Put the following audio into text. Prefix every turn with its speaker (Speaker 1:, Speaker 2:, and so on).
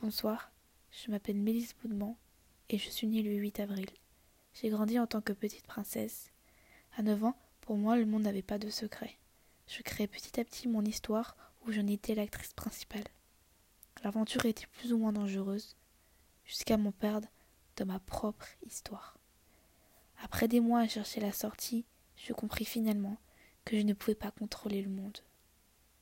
Speaker 1: Bonsoir, je m'appelle Mélisse Boudement et je suis née le 8 avril. J'ai grandi en tant que petite princesse. À 9 ans, pour moi, le monde n'avait pas de secret. Je créais petit à petit mon histoire où j'en étais l'actrice principale. L'aventure était plus ou moins dangereuse, jusqu'à m'en perdre de ma propre histoire. Après des mois à chercher la sortie, je compris finalement que je ne pouvais pas contrôler le monde.